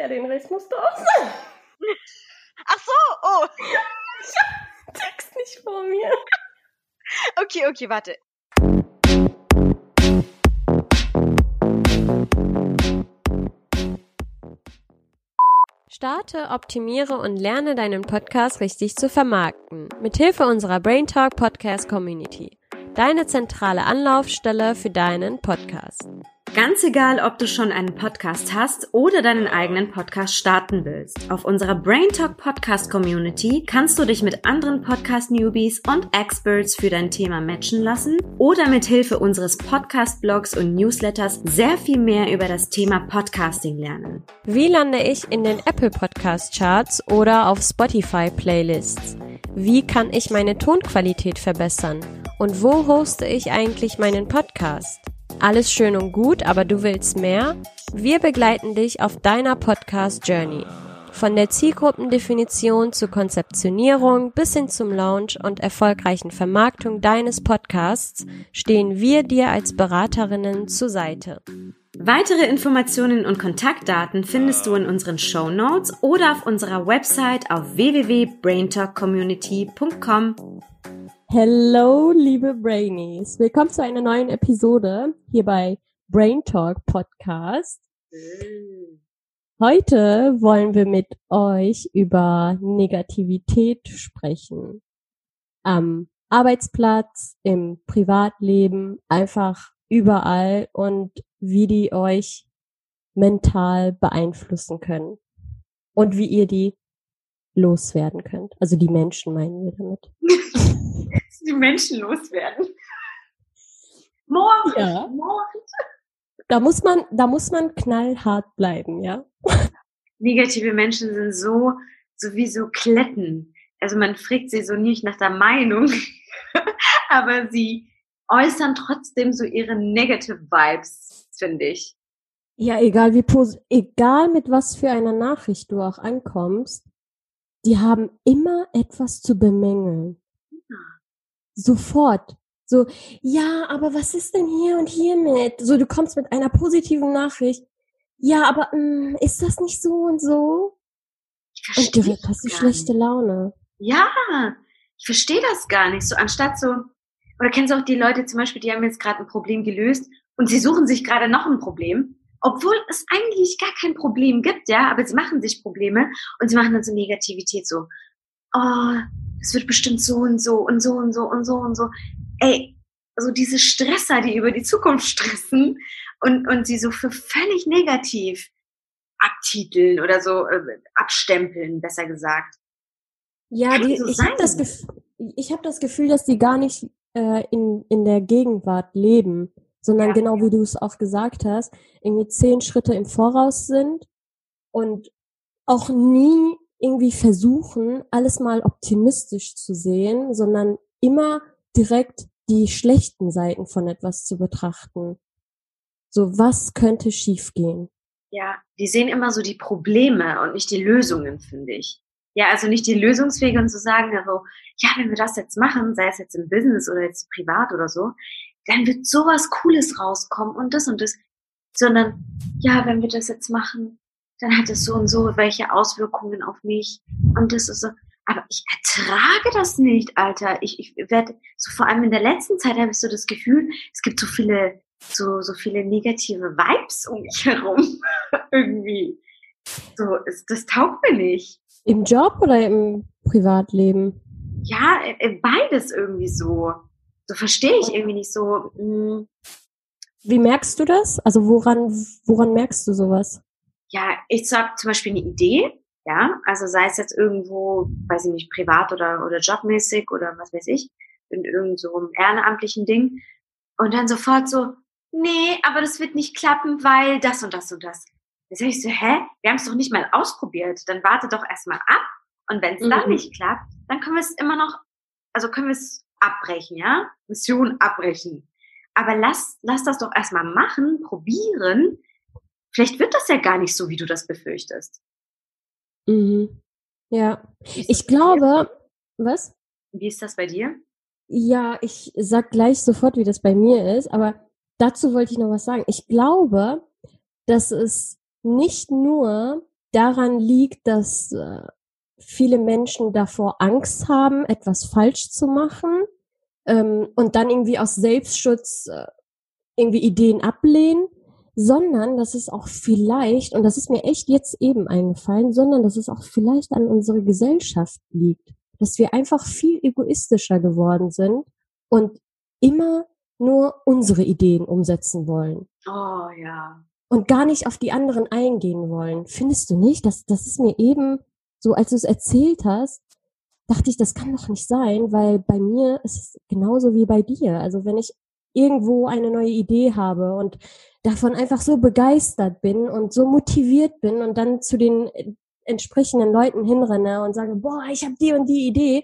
Ja, den Rest musst du auch sagen. Ach so, oh. Ich hab den Text nicht vor mir. Okay, okay, warte. Starte, optimiere und lerne deinen Podcast richtig zu vermarkten. Mithilfe unserer Brain Talk Podcast Community. Deine zentrale Anlaufstelle für deinen Podcast. Ganz egal, ob du schon einen Podcast hast oder deinen eigenen Podcast starten willst. Auf unserer Brain Talk Podcast Community kannst du dich mit anderen Podcast Newbies und Experts für dein Thema matchen lassen oder mit Hilfe unseres Podcast Blogs und Newsletters sehr viel mehr über das Thema Podcasting lernen. Wie lande ich in den Apple Podcast Charts oder auf Spotify Playlists? Wie kann ich meine Tonqualität verbessern? Und wo hoste ich eigentlich meinen Podcast? Alles schön und gut, aber du willst mehr? Wir begleiten dich auf deiner Podcast Journey. Von der Zielgruppendefinition zur Konzeptionierung bis hin zum Launch und erfolgreichen Vermarktung deines Podcasts stehen wir dir als Beraterinnen zur Seite. Weitere Informationen und Kontaktdaten findest du in unseren Show Notes oder auf unserer Website auf www.braintalkcommunity.com. Hello, liebe Brainies. Willkommen zu einer neuen Episode hier bei Brain Talk Podcast. Heute wollen wir mit euch über Negativität sprechen. Am Arbeitsplatz, im Privatleben, einfach überall und wie die euch mental beeinflussen können. Und wie ihr die loswerden könnt. Also die Menschen meinen wir damit. die Menschen loswerden. Morgen, Ja. morgen. Da muss man, da muss man knallhart bleiben, ja. Negative Menschen sind so, so wie so Kletten. Also man fragt sie so nicht nach der Meinung, aber sie äußern trotzdem so ihre Negative Vibes, finde ich. Ja, egal wie egal mit was für einer Nachricht du auch ankommst, die haben immer etwas zu bemängeln. Sofort. So, ja, aber was ist denn hier und hier mit? So, du kommst mit einer positiven Nachricht. Ja, aber mh, ist das nicht so und so? Ich Und verstehe direkt das hast du gar schlechte nicht. Laune. Ja, ich verstehe das gar nicht. So anstatt so, oder kennst du auch die Leute zum Beispiel, die haben jetzt gerade ein Problem gelöst und sie suchen sich gerade noch ein Problem, obwohl es eigentlich gar kein Problem gibt, ja, aber sie machen sich Probleme und sie machen dann so Negativität so, oh, es wird bestimmt so und so und so und so und so und so. Ey, also diese Stresser, die über die Zukunft stressen und, und sie so für völlig negativ abtiteln oder so äh, abstempeln, besser gesagt. Ja, die, so ich habe das. Gef ich hab das Gefühl, dass die gar nicht äh, in, in der Gegenwart leben, sondern Ja. genau wie du es auch gesagt hast, irgendwie zehn Schritte im Voraus sind und auch nie irgendwie versuchen, alles mal optimistisch zu sehen, sondern immer direkt die schlechten Seiten von etwas zu betrachten. So, was könnte schiefgehen? Ja, die sehen immer so die Probleme und nicht die Lösungen, finde ich. Ja, also nicht die Lösungswege und zu sagen, also, ja, wenn wir das jetzt machen, sei es jetzt im Business oder jetzt privat oder so, dann wird sowas Cooles rauskommen und das und das, sondern, ja, wenn wir das jetzt machen, dann hat es so und so welche Auswirkungen auf mich und das ist so, aber ich ertrage das nicht, Alter. Ich, ich werde, so vor allem in der letzten Zeit habe ich so das Gefühl, es gibt so viele, so, so viele negative Vibes um mich herum. Irgendwie. So, es, das taugt mir nicht. Im Job oder im Privatleben? Ja, beides irgendwie so. So verstehe ich irgendwie nicht so. mm, Wie merkst du das? Also woran, woran merkst du sowas? Ja, ich habe zum Beispiel eine Idee, ja, also sei es jetzt irgendwo, weiß ich nicht, privat oder, oder jobmäßig oder was weiß ich, in irgendeinem so einem ehrenamtlichen Ding. Und dann sofort so, nee, aber das wird nicht klappen, weil das und das und das. Da sag ich so, hä? Wir haben es doch nicht mal ausprobiert. Dann warte doch erstmal ab. Und wenn es dann Mhm. nicht klappt, dann können wir es immer noch, also können wir es abbrechen, ja? Mission abbrechen. Aber lass, lass das doch erstmal machen, probieren. Vielleicht wird das ja gar nicht so, wie du das befürchtest. Mhm. Ja, ich glaube, was? Wie ist das bei dir? Ja, ich sag gleich sofort, wie das bei mir ist, aber dazu wollte ich noch was sagen. Ich glaube, dass es nicht nur daran liegt, dass äh, viele Menschen davor Angst haben, etwas falsch zu machen ähm, und dann irgendwie aus Selbstschutz äh, irgendwie Ideen ablehnen, sondern dass es auch vielleicht, und das ist mir echt jetzt eben eingefallen, sondern dass es auch vielleicht an unserer Gesellschaft liegt, dass wir einfach viel egoistischer geworden sind und immer nur unsere Ideen umsetzen wollen. Oh ja. Und gar nicht auf die anderen eingehen wollen. Findest du nicht? Das, das ist mir eben so, als du es erzählt hast, dachte ich, das kann doch nicht sein, weil bei mir ist es genauso wie bei dir. Also wenn ich irgendwo eine neue Idee habe und davon einfach so begeistert bin und so motiviert bin und dann zu den entsprechenden Leuten hinrenne und sage, boah, ich habe die und die Idee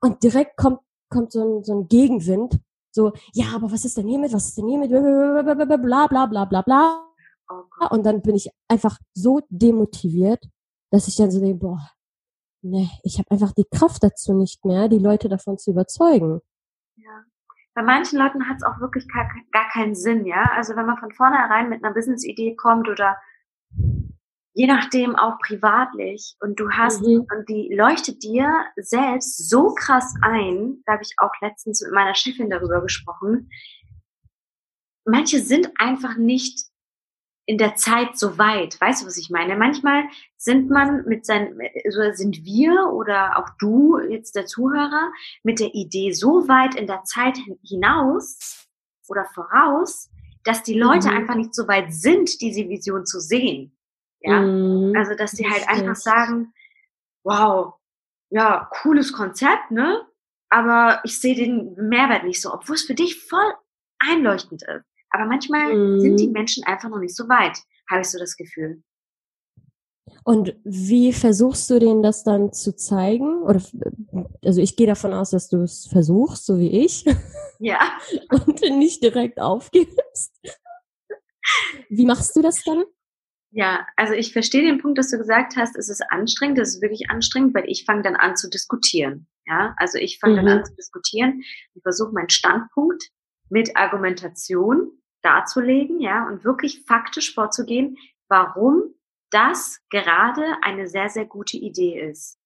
und direkt kommt kommt so ein, so ein Gegenwind, so, ja, aber was ist denn hiermit, was ist denn hiermit, bla bla bla bla bla. Und dann bin ich einfach so demotiviert, dass ich dann so denke, boah, ne, ich habe einfach die Kraft dazu nicht mehr, die Leute davon zu überzeugen. Bei manchen Leuten hat es auch wirklich gar, gar keinen Sinn, ja. Also wenn man von vornherein mit einer Business-Idee kommt oder je nachdem auch privatlich und du hast mhm. und die leuchtet dir selbst so krass ein, da habe ich auch letztens mit meiner Chefin darüber gesprochen. Manche sind einfach nicht in der Zeit so weit. Weißt du, was ich meine? Manchmal sind man mit seinen, also sind wir oder auch du, jetzt der Zuhörer, mit der Idee so weit in der Zeit hinaus oder voraus, dass die Leute mhm. einfach nicht so weit sind, diese Vision zu sehen. Ja, mhm. also dass die halt einfach sagen, wow, ja, cooles Konzept, ne? Aber ich sehe den Mehrwert nicht so, obwohl es für dich voll einleuchtend ist. Aber manchmal mhm. sind die mhm. Menschen einfach noch nicht so weit, habe ich so das Gefühl. Und wie versuchst du denen das dann zu zeigen? Oder also ich gehe davon aus, dass du es versuchst, so wie ich. Ja. Und nicht direkt aufgibst. Wie machst du das dann? Ja, also ich verstehe den Punkt, dass du gesagt hast, es ist anstrengend, das ist wirklich anstrengend, weil ich fange dann an zu diskutieren. Ja, also ich fange mhm. dann an zu diskutieren und versuche meinen Standpunkt mit Argumentation darzulegen, ja, und wirklich faktisch vorzugehen, warum das gerade eine sehr, sehr gute Idee ist.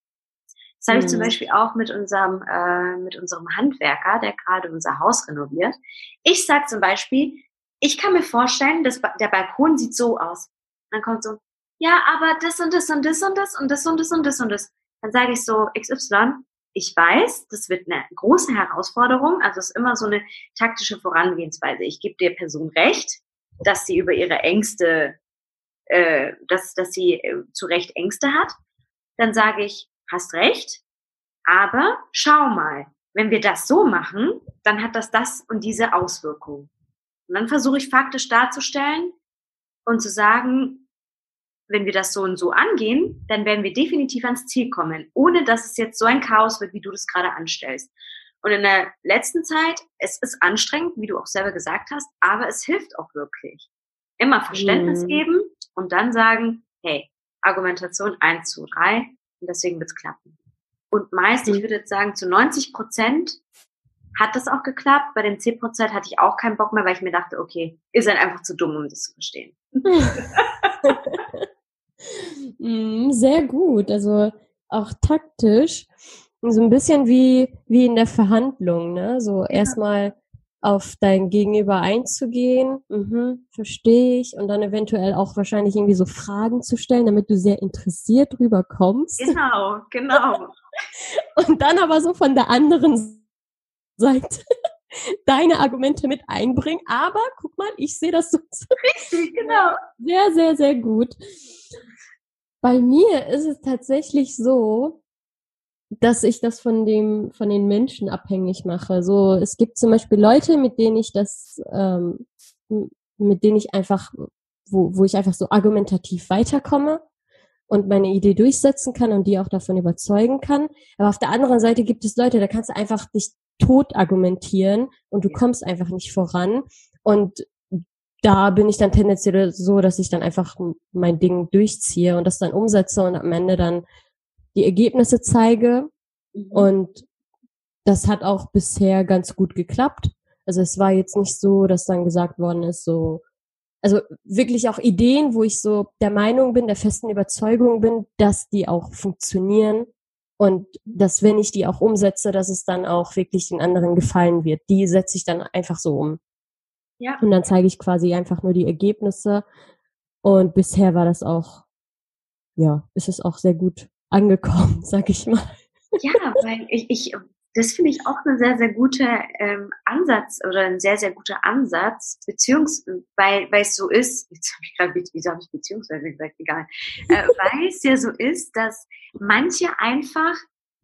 Das habe ich zum mhm. Beispiel auch mit unserem, äh, mit unserem Handwerker, der gerade unser Haus renoviert. Ich sage zum Beispiel, ich kann mir vorstellen, dass der Balkon sieht so aus dann kommt so, ja, aber das und das und das und das und das und das und das und das. Dann sage ich so, XY, ich weiß, das wird eine große Herausforderung, also es ist immer so eine taktische Vorangehensweise. Ich gebe der Person recht, dass sie über ihre Ängste, äh, dass, dass sie äh, zu Recht Ängste hat. Dann sage ich, hast recht, aber schau mal, wenn wir das so machen, dann hat das das und diese Auswirkung. Und dann versuche ich faktisch darzustellen und zu sagen, wenn wir das so und so angehen, dann werden wir definitiv ans Ziel kommen, ohne dass es jetzt so ein Chaos wird, wie du das gerade anstellst. Und in der letzten Zeit, es ist anstrengend, wie du auch selber gesagt hast, aber es hilft auch wirklich. Immer Verständnis mhm. geben und dann sagen, hey, Argumentation eins, zwei, drei und deswegen wird's klappen. Und meist, mhm. ich würde jetzt sagen, zu 90 Prozent hat das auch geklappt. Bei den 10 Prozent hatte ich auch keinen Bock mehr, weil ich mir dachte, okay, ihr seid einfach zu dumm, um das zu verstehen. Mm, sehr gut, also auch taktisch. So ein bisschen wie, wie in der Verhandlung, ne? So ja. erstmal auf dein Gegenüber einzugehen, mhm, verstehe ich, und dann eventuell auch wahrscheinlich irgendwie so Fragen zu stellen, damit du sehr interessiert drüber kommst. Genau, genau. und dann aber so von der anderen Seite deine Argumente mit einbringen. Aber guck mal, ich sehe das so. Richtig, genau. Sehr, sehr, sehr gut. Bei mir ist es tatsächlich so, dass ich das von dem, von den Menschen abhängig mache. So, es gibt zum Beispiel Leute, mit denen ich das, ähm, mit denen ich einfach, wo, wo ich einfach so argumentativ weiterkomme und meine Idee durchsetzen kann und die auch davon überzeugen kann. Aber auf der anderen Seite gibt es Leute, da kannst du einfach dich tot argumentieren und du kommst einfach nicht voran. Und da bin ich dann tendenziell so, dass ich dann einfach mein Ding durchziehe und das dann umsetze und am Ende dann die Ergebnisse zeige. Mhm. Und das hat auch bisher ganz gut geklappt. Also es war jetzt nicht so, dass dann gesagt worden ist, so, also wirklich auch Ideen, wo ich so der Meinung bin, der festen Überzeugung bin, dass die auch funktionieren und dass wenn ich die auch umsetze, dass es dann auch wirklich den anderen gefallen wird. Die setze ich dann einfach so um. Ja. Und dann zeige ich quasi einfach nur die Ergebnisse. Und bisher war das auch, ja, ist es auch sehr gut angekommen, sag ich mal. Ja, weil ich, ich das finde ich auch ein sehr, sehr guter ähm, Ansatz oder ein sehr, sehr guter Ansatz, beziehungsweise, weil, weil es so ist, jetzt habe ich gerade, wieso habe ich beziehungsweise gesagt, egal, äh, weil es ja so ist, dass manche einfach,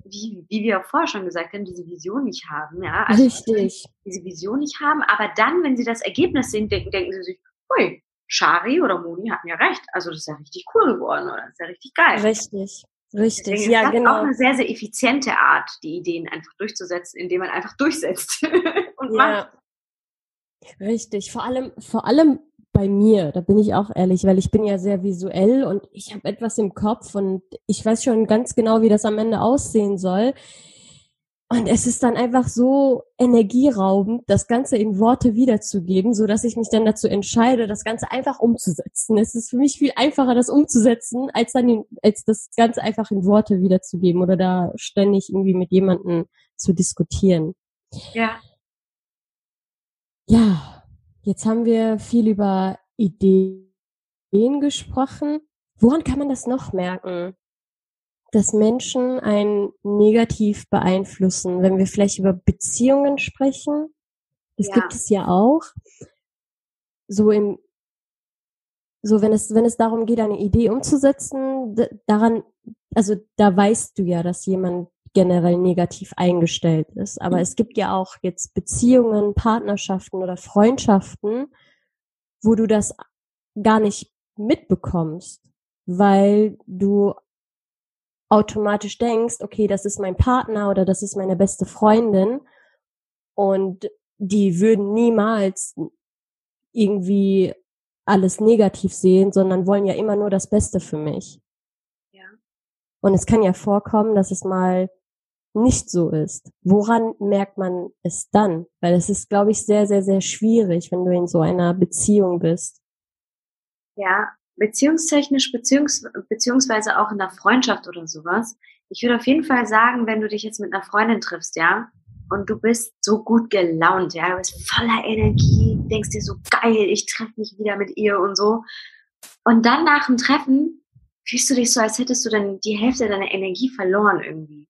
wie, wie wir auch vorher schon gesagt haben, diese Vision nicht haben, ja. Also Richtig. Diese Vision nicht haben, aber dann, wenn sie das Ergebnis sehen, denken, denken sie sich, hui, Shari oder Moni hatten ja recht. Also das ist ja richtig cool geworden oder das ist ja richtig geil. Richtig. Richtig, Deswegen ja, ist das genau. auch eine sehr, sehr effiziente Art, die Ideen einfach durchzusetzen, indem man einfach durchsetzt und ja. macht. Richtig, vor allem, vor allem bei mir, da bin ich auch ehrlich, weil ich bin ja sehr visuell und ich habe etwas im Kopf und ich weiß schon ganz genau, wie das am Ende aussehen soll. Und es ist dann einfach so energieraubend, das Ganze in Worte wiederzugeben, so dass ich mich dann dazu entscheide, das Ganze einfach umzusetzen. Es ist für mich viel einfacher, das umzusetzen, als dann, in, als das Ganze einfach in Worte wiederzugeben oder da ständig irgendwie mit jemandem zu diskutieren. Ja. Ja, jetzt haben wir viel über Ideen gesprochen. Woran kann man das noch merken? Dass Menschen einen negativ beeinflussen, wenn wir vielleicht über Beziehungen sprechen. Das ja. gibt es ja auch. So im, so wenn es, wenn es darum geht, eine Idee umzusetzen, daran, also da weißt du ja, dass jemand generell negativ eingestellt ist. Aber mhm. es gibt ja auch jetzt Beziehungen, Partnerschaften oder Freundschaften, wo du das gar nicht mitbekommst, weil du automatisch denkst, okay, das ist mein Partner oder das ist meine beste Freundin und die würden niemals irgendwie alles negativ sehen, sondern wollen ja immer nur das Beste für mich. Ja. Und es kann ja vorkommen, dass es mal nicht so ist. Woran merkt man es dann? Weil es ist, glaube ich, sehr, sehr, sehr schwierig, wenn du in so einer Beziehung bist. Ja, beziehungstechnisch, beziehungs beziehungsweise auch in der Freundschaft oder sowas. Ich würde auf jeden Fall sagen, wenn du dich jetzt mit einer Freundin triffst, ja, und du bist so gut gelaunt, ja, du bist voller Energie, denkst dir so geil, ich treffe mich wieder mit ihr und so. Und dann nach dem Treffen fühlst du dich so, als hättest du dann die Hälfte deiner Energie verloren irgendwie.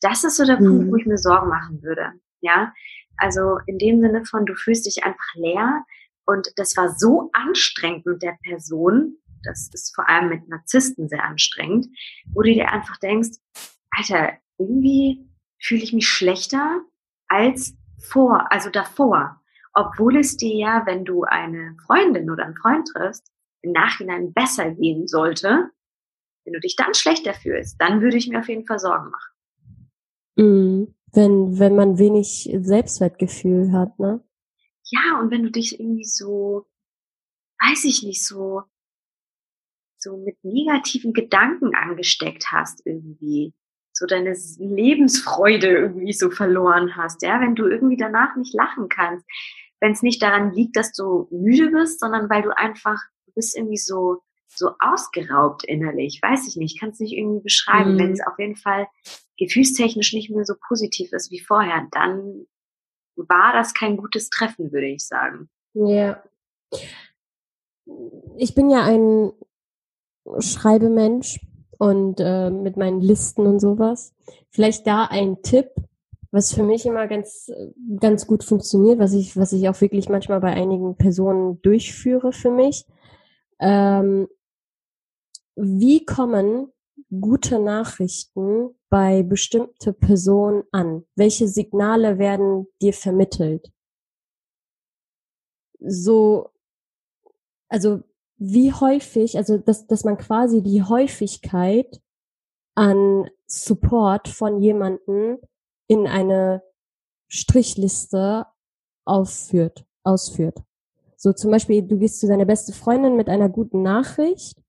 Das ist so der mhm. Punkt, wo ich mir Sorgen machen würde, ja. Also in dem Sinne von, du fühlst dich einfach leer, und das war so anstrengend mit der Person, das ist vor allem mit Narzissten sehr anstrengend, wo du dir einfach denkst, Alter, irgendwie fühle ich mich schlechter als vor, also davor. Obwohl es dir ja, wenn du eine Freundin oder einen Freund triffst, im Nachhinein besser gehen sollte, wenn du dich dann schlechter fühlst, dann würde ich mir auf jeden Fall Sorgen machen. Mhm. Wenn, wenn man wenig Selbstwertgefühl hat, ne? Ja, und wenn du dich irgendwie so, weiß ich nicht, so, so mit negativen Gedanken angesteckt hast irgendwie, so deine Lebensfreude irgendwie so verloren hast, ja, wenn du irgendwie danach nicht lachen kannst, wenn es nicht daran liegt, dass du müde bist, sondern weil du einfach, du bist irgendwie so, so ausgeraubt innerlich, weiß ich nicht, kann es nicht irgendwie beschreiben. Mhm. Wenn es auf jeden Fall gefühlstechnisch nicht mehr so positiv ist wie vorher, dann war das kein gutes Treffen, würde ich sagen. Ja. Ich bin ja ein Schreibemensch und äh, mit meinen Listen und sowas. Vielleicht da ein Tipp, was für mich immer ganz ganz gut funktioniert, was ich was ich auch wirklich manchmal bei einigen Personen durchführe für mich. Ähm, wie kommen gute Nachrichten bei bestimmte Personen an? Welche Signale werden dir vermittelt? So, also wie häufig, also dass, dass man quasi die Häufigkeit an Support von jemanden in eine Strichliste aufführt, ausführt. So zum Beispiel, du gehst zu deiner beste Freundin mit einer guten Nachricht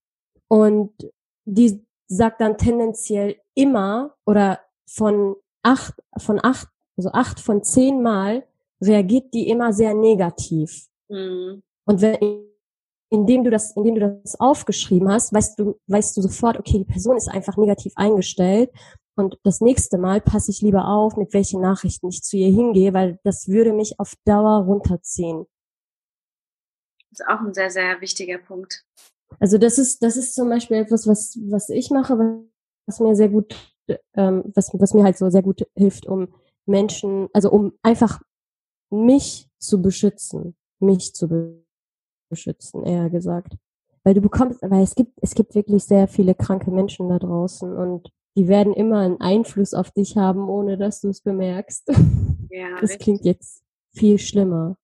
und die sagt dann tendenziell immer oder von acht, von acht, also acht von zehn Mal reagiert die immer sehr negativ. Mhm. Und wenn indem du das, indem du das aufgeschrieben hast, weißt du, weißt du sofort, okay, die Person ist einfach negativ eingestellt und das nächste Mal passe ich lieber auf, mit welchen Nachrichten ich zu ihr hingehe, weil das würde mich auf Dauer runterziehen. Das ist auch ein sehr, sehr wichtiger Punkt. Also das ist, das ist zum Beispiel etwas, was, was ich mache, was mir sehr gut, ähm, was, was mir halt so sehr gut hilft, um Menschen, also um einfach mich zu beschützen, mich zu beschützen, eher gesagt. Weil du bekommst, weil es gibt, es gibt wirklich sehr viele kranke Menschen da draußen und die werden immer einen Einfluss auf dich haben, ohne dass du es bemerkst. Ja, das richtig. klingt jetzt viel schlimmer,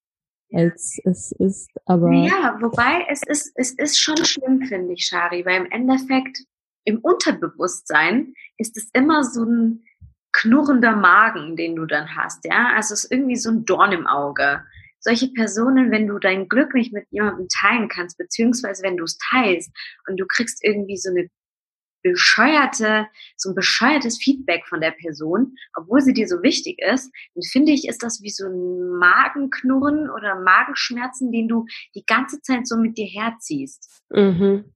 als es ist, aber. Ja, wobei es ist, es ist schon schlimm, finde ich, Shari, weil im Endeffekt im Unterbewusstsein ist es immer so ein knurrender Magen, den du dann hast, ja. Also es ist irgendwie so ein Dorn im Auge. Solche Personen, wenn du dein Glück nicht mit jemandem teilen kannst, beziehungsweise wenn du es teilst und du kriegst irgendwie so eine bescheuerte, so ein bescheuertes Feedback von der Person, obwohl sie dir so wichtig ist, dann finde ich, ist das wie so ein Magenknurren oder Magenschmerzen, den du die ganze Zeit so mit dir herziehst. Mhm.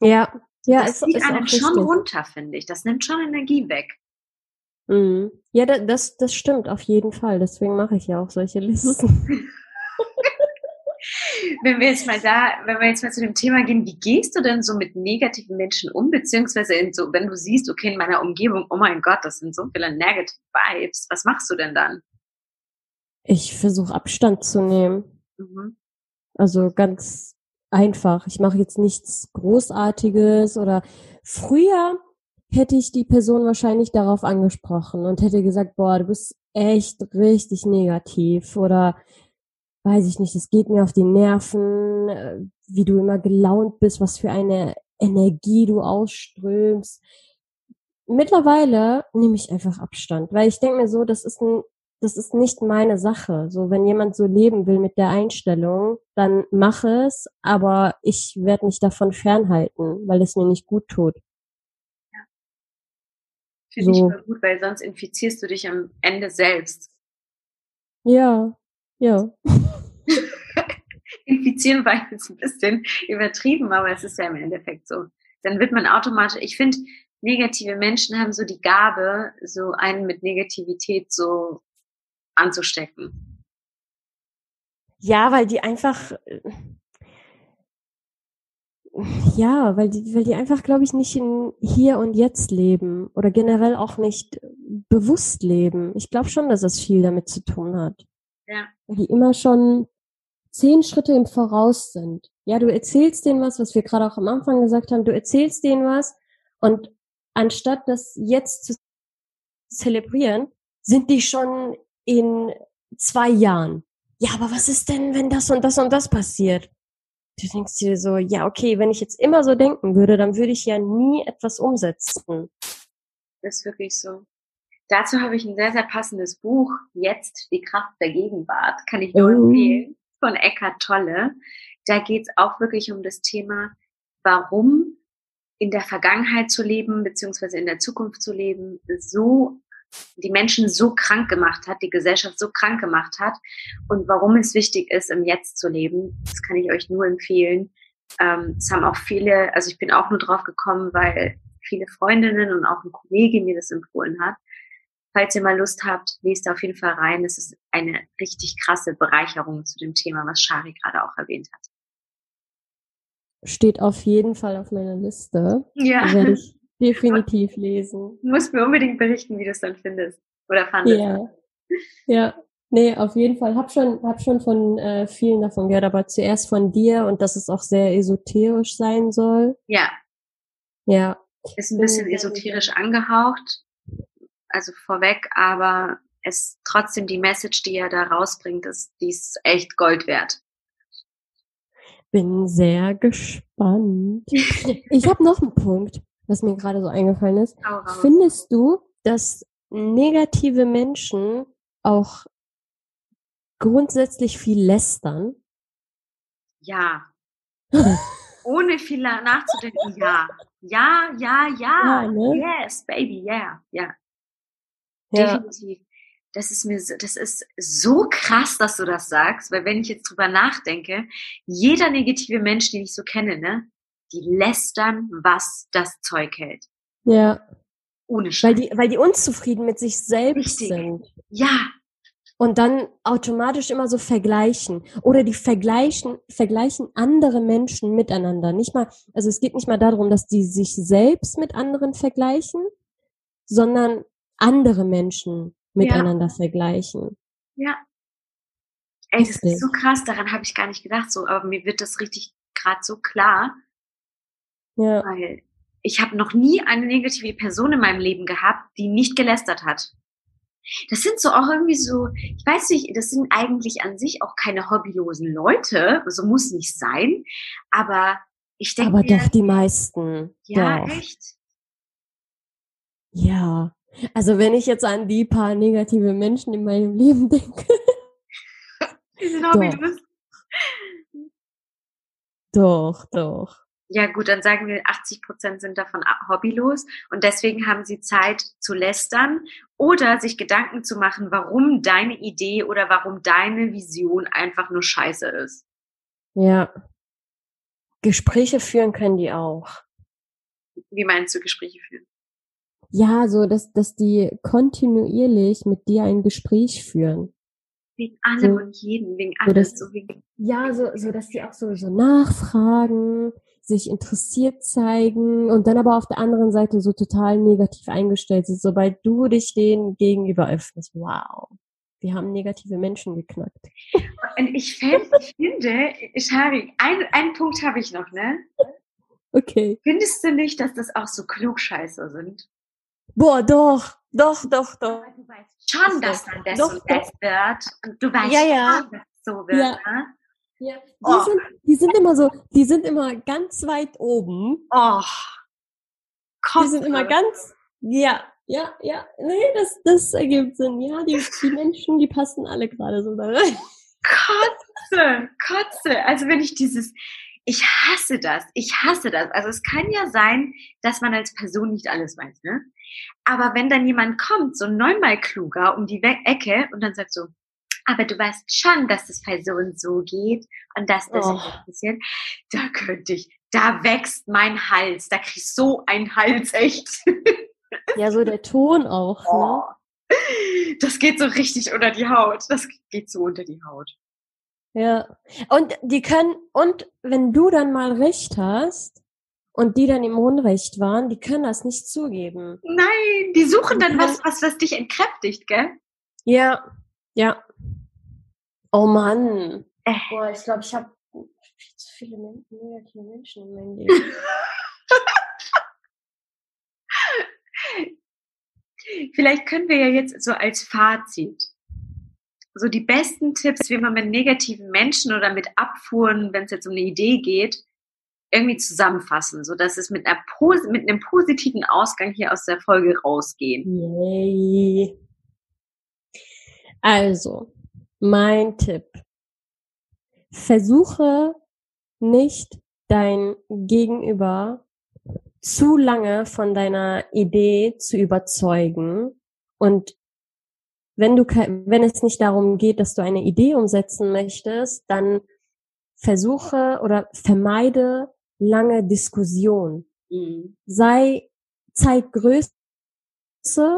Ja, ja, das zieht einen schon runter, finde ich. Das nimmt schon Energie weg. Mhm. Ja, das, das stimmt auf jeden Fall. Deswegen mache ich ja auch solche Listen. wenn wir jetzt mal da, wenn wir jetzt mal zu dem Thema gehen, wie gehst du denn so mit negativen Menschen um, beziehungsweise in so, wenn du siehst, okay, in meiner Umgebung, oh mein Gott, das sind so viele negative Vibes, was machst du denn dann? Ich versuche Abstand zu nehmen. Mhm. Also ganz einfach. Ich mache jetzt nichts Großartiges oder früher hätte ich die Person wahrscheinlich darauf angesprochen und hätte gesagt, boah, du bist echt richtig negativ oder weiß ich nicht, es geht mir auf die Nerven, äh, wie du immer gelaunt bist, was für eine Energie du ausströmst. Mittlerweile nehme ich einfach Abstand, weil ich denke mir so, das ist ein, das ist nicht meine Sache. So, wenn jemand so leben will mit der Einstellung, dann mach es, aber ich werde mich davon fernhalten, weil es mir nicht gut tut. Ja. Finde so. ich gut, weil sonst infizierst du dich am Ende selbst. Ja, ja. Infizieren war jetzt ein bisschen übertrieben, aber es ist ja im Endeffekt so. Dann wird man automatisch, ich finde, negative Menschen haben so die Gabe, so einen mit Negativität so anzustecken. Ja, weil die einfach, ja, weil die, weil die einfach, glaube ich, nicht in hier und jetzt leben oder generell auch nicht bewusst leben. Ich glaube schon, dass das viel damit zu tun hat. Ja. Die immer schon zehn Schritte im Voraus sind. Ja, du erzählst denen was, was wir gerade auch am Anfang gesagt haben, du erzählst denen was und anstatt das jetzt zu zelebrieren, sind die schon in zwei Jahren. Ja, aber was ist denn, wenn das und das und das passiert? Du denkst dir so, ja, okay, wenn ich jetzt immer so denken würde, dann würde ich ja nie etwas umsetzen. Das ist wirklich so. Dazu habe ich ein sehr, sehr passendes Buch, Jetzt die Kraft der Gegenwart, kann ich nur oh. empfehlen, von Eckhart Tolle. Da geht es auch wirklich um das Thema, warum in der Vergangenheit zu leben, beziehungsweise in der Zukunft zu leben, so die Menschen so krank gemacht hat, die Gesellschaft so krank gemacht hat und warum es wichtig ist, im Jetzt zu leben. Das kann ich euch nur empfehlen. Ähm, es haben auch viele, also ich bin auch nur drauf gekommen, weil viele Freundinnen und auch ein Kollege mir das empfohlen hat. Falls ihr mal Lust habt, lest auf jeden Fall rein. Es ist eine richtig krasse Bereicherung zu dem Thema, was Shari gerade auch erwähnt hat. Steht auf jeden Fall auf meiner Liste. Ja. Werde ich definitiv lesen. Du musst mir unbedingt berichten, wie du es dann findest. Oder fandest. Ja. Ja. Nee, auf jeden Fall. Hab schon, hab schon von äh, vielen davon gehört, aber zuerst von dir und dass es auch sehr esoterisch sein soll. Ja. Ja. Ist ein bisschen esoterisch angehaucht, also vorweg, aber es trotzdem die Message, die er da rausbringt, ist, die ist echt Gold wert. Bin sehr gespannt. ich habe noch einen Punkt, was mir gerade so eingefallen ist. Findest du, dass negative Menschen auch grundsätzlich viel lästern? Ja. Ohne viel nachzudenken, ja. Ja, ja, ja. ja ne? Yes, baby, yeah, ja. Ja. Definitiv. das ist mir, so, das ist so krass, dass du das sagst, weil wenn ich jetzt drüber nachdenke, jeder negative Mensch, den ich so kenne, ne, die lästern, was das Zeug hält. Ja. Ohne Scheiß. Weil die, weil die unzufrieden mit sich selbst Richtig. sind. Ja, Und dann automatisch immer so vergleichen. Oder die vergleichen, vergleichen andere Menschen miteinander. Nicht mal, also es geht nicht mal darum, dass die sich selbst mit anderen vergleichen, sondern andere Menschen miteinander vergleichen. ja. Ey, das ist so krass, daran habe ich gar nicht gedacht, so, aber mir wird das richtig gerade so klar, Ja. weil ich habe noch nie eine negative Person in meinem Leben gehabt, die nicht gelästert hat. Das sind so auch irgendwie so, ich weiß nicht, das sind eigentlich an sich auch keine hobbylosen Leute, so muss nicht sein, aber ich denke Aber mir, doch die meisten. ja, doch. echt? Ja. Also wenn ich jetzt an die paar negative Menschen in meinem Leben denke, Die sind Doch. hobbylos. doch, doch. Ja gut, dann sagen wir, 80 Prozent sind davon hobbylos und deswegen haben sie Zeit zu lästern oder sich Gedanken zu machen, warum deine Idee oder warum deine Vision einfach nur scheiße ist. Ja. Gespräche führen können die auch. Wie meinst du Gespräche führen? Ja, so, dass, dass die kontinuierlich mit dir ein Gespräch führen. Wegen allem So. und jedem, wegen So, alles, das- so wegen, Ja, so, so, dass die auch so, so nachfragen, sich interessiert zeigen und dann aber auf der anderen Seite so total negativ eingestellt sind, sobald du dich denen gegenüber öffnest. Wow. Wir haben negative Menschen geknackt. Und ich, fänd, ich finde, Shari, ein, einen Punkt habe ich noch, ne? Okay. Findest du nicht, dass das auch so Klugscheißer sind? Boah, doch, doch, doch, doch. Du weißt schon, dass dann das Doch, und das wird. Und du weißt Ja, ja. schon, dass es so wird, Ja. ne? Ja, die, Oh. sind, die sind immer so, die sind immer ganz weit oben. Oh. Die sind immer ganz, ja, ja, ja, nee, das, das ergibt Sinn. Ja, die, die Menschen, die passen alle gerade so da rein. Kotze, Kotze. Also wenn ich dieses, ich hasse das, ich hasse das. Also es kann ja sein, dass man als Person nicht alles weiß, ne? Aber wenn dann jemand kommt, so neunmal kluger um die Ecke und dann sagt so, aber du weißt schon, dass es bei so und so geht und dass das Oh. das passiert, da könnte ich, da wächst mein Hals, da krieg ich so einen Hals, echt. Ja, so der Ton auch, ne? Oh. Das geht so richtig unter die Haut. Das geht so unter die Haut. Ja. Und die können, und wenn du dann mal recht hast und die dann im Unrecht waren, die können das nicht zugeben. Nein, die suchen dann was, was, was dich entkräftigt, gell? Ja, ja. Oh Mann. Äh. Boah, ich glaube, ich habe viel zu viele negative Menschen in meinem Leben. Vielleicht können wir ja jetzt so als Fazit so die besten Tipps, wie man mit negativen Menschen oder mit Abfuhren, wenn es jetzt um eine Idee geht, irgendwie zusammenfassen, so dass es mit einer mit einem positiven Ausgang hier aus der Folge rausgehen. Yay. Also, mein Tipp. Versuche nicht dein Gegenüber zu lange von deiner Idee zu überzeugen und wenn du, wenn es nicht darum geht, dass du eine Idee umsetzen möchtest, dann versuche oder vermeide lange Diskussion Mhm. sei Zeitgröße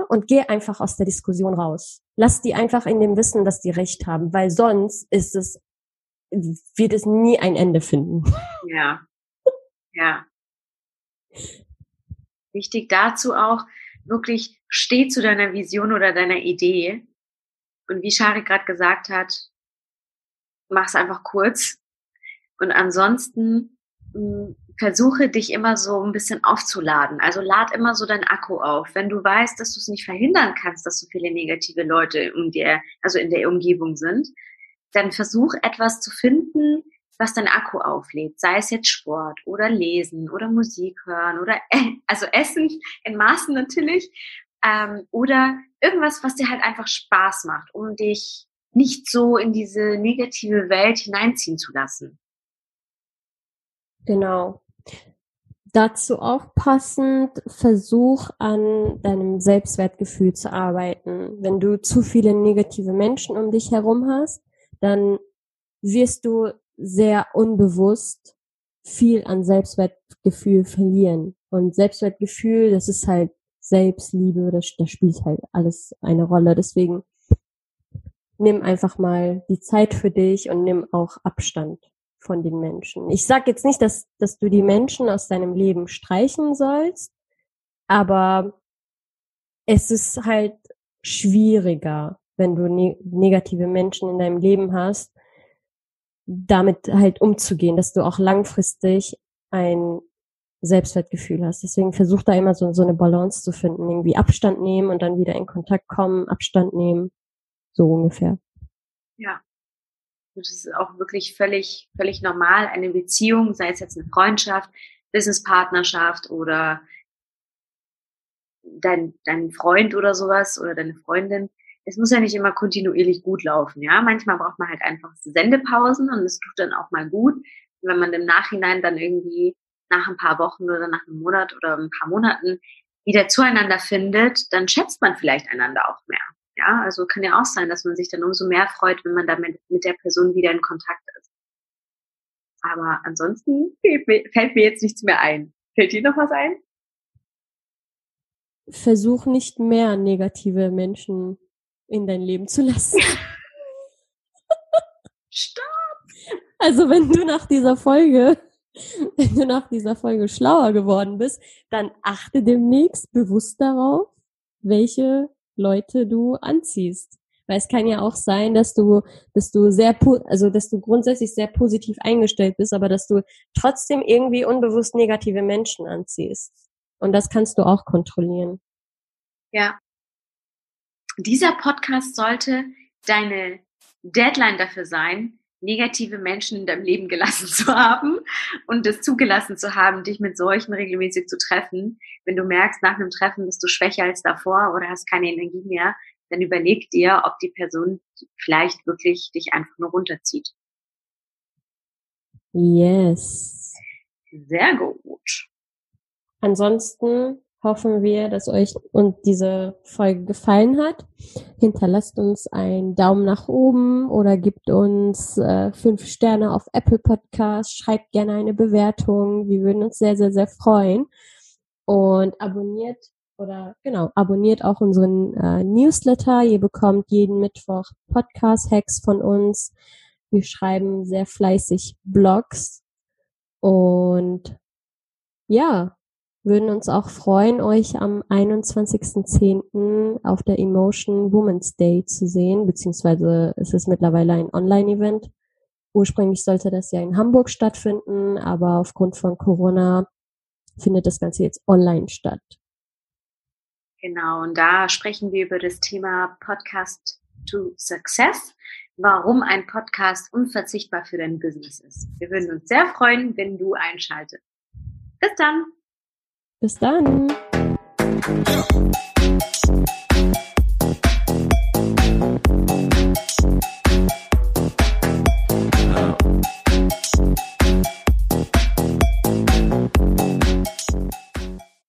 und geh einfach aus der Diskussion raus. Lass die einfach in dem Wissen, dass die recht haben, weil sonst ist es, wird es nie ein Ende finden. Ja. Ja. Wichtig dazu auch, wirklich steh zu deiner Vision oder deiner Idee. Und wie Shari gerade gesagt hat, mach's einfach kurz. Und ansonsten mh, versuche dich immer so ein bisschen aufzuladen. Also lad immer so deinen Akku auf. Wenn du weißt, dass du es nicht verhindern kannst, dass so viele negative Leute um dir, also in der Umgebung sind, dann versuch etwas zu finden, was dein Akku auflädt. Sei es jetzt Sport oder Lesen oder Musik hören oder äh, also Essen in Maßen natürlich. Ähm, oder irgendwas, was dir halt einfach Spaß macht, um dich nicht so in diese negative Welt hineinziehen zu lassen. Genau. dazu auch passend, versuch an deinem Selbstwertgefühl zu arbeiten. Wenn du zu viele negative Menschen um dich herum hast, dann wirst du sehr unbewusst viel an Selbstwertgefühl verlieren. Und Selbstwertgefühl, das ist halt Selbstliebe, das, das spielt halt alles eine Rolle. Deswegen nimm einfach mal die Zeit für dich und nimm auch Abstand von den Menschen. Ich sag jetzt nicht, dass, dass du die Menschen aus deinem Leben streichen sollst, aber es ist halt schwieriger, wenn du ne negative Menschen in deinem Leben hast, damit halt umzugehen, dass du auch langfristig ein Selbstwertgefühl hast. Deswegen versuch da immer so, so eine Balance zu finden, irgendwie Abstand nehmen und dann wieder in Kontakt kommen, Abstand nehmen, so ungefähr. Ja. Das ist auch wirklich völlig, völlig normal. Eine Beziehung, sei es jetzt eine Freundschaft, Businesspartnerschaft oder dein, dein Freund oder sowas oder deine Freundin. Es muss ja nicht immer kontinuierlich gut laufen, ja. Manchmal braucht man halt einfach Sendepausen und es tut dann auch mal gut. Wenn man im Nachhinein dann irgendwie nach ein paar Wochen oder nach einem Monat oder ein paar Monaten wieder zueinander findet, dann schätzt man vielleicht einander auch mehr. Ja, also kann ja auch sein, dass man sich dann umso mehr freut, wenn man damit mit der Person wieder in Kontakt ist. Aber ansonsten fällt mir jetzt nichts mehr ein. Fällt dir noch was ein? Versuch nicht mehr negative Menschen in dein Leben zu lassen. Stopp! Also wenn du nach dieser Folge, wenn du nach dieser Folge schlauer geworden bist, dann achte demnächst bewusst darauf, welche Leute du anziehst. Weil es kann ja auch sein, dass du, dass du sehr, also dass du grundsätzlich sehr positiv eingestellt bist, aber dass du trotzdem irgendwie unbewusst negative Menschen anziehst. Und das kannst du auch kontrollieren. Ja. Dieser Podcast sollte deine Deadline dafür sein, negative Menschen in deinem Leben gelassen zu haben und es zugelassen zu haben, dich mit solchen regelmäßig zu treffen. Wenn du merkst, nach einem Treffen bist du schwächer als davor oder hast keine Energie mehr, dann überleg dir, ob die Person vielleicht wirklich dich einfach nur runterzieht. Yes. Sehr gut. Ansonsten hoffen wir, dass euch und diese Folge gefallen hat. Hinterlasst uns einen Daumen nach oben oder gebt uns äh, fünf Sterne auf Apple Podcast. Schreibt gerne eine Bewertung. Wir würden uns sehr, sehr, sehr freuen. Und abonniert oder genau, abonniert auch unseren äh, Newsletter. Ihr bekommt jeden Mittwoch Podcast-Hacks von uns. Wir schreiben sehr fleißig Blogs. Und ja, würden uns auch freuen, euch am 21.10. auf der Emotion Women's Day zu sehen, beziehungsweise ist es mittlerweile ein Online-Event. Ursprünglich sollte das ja in Hamburg stattfinden, aber aufgrund von Corona findet das Ganze jetzt online statt. Genau, und da sprechen wir über das Thema Podcast to Success, warum ein Podcast unverzichtbar für dein Business ist. Wir würden uns sehr freuen, wenn du einschaltest. Bis dann! Bis dann.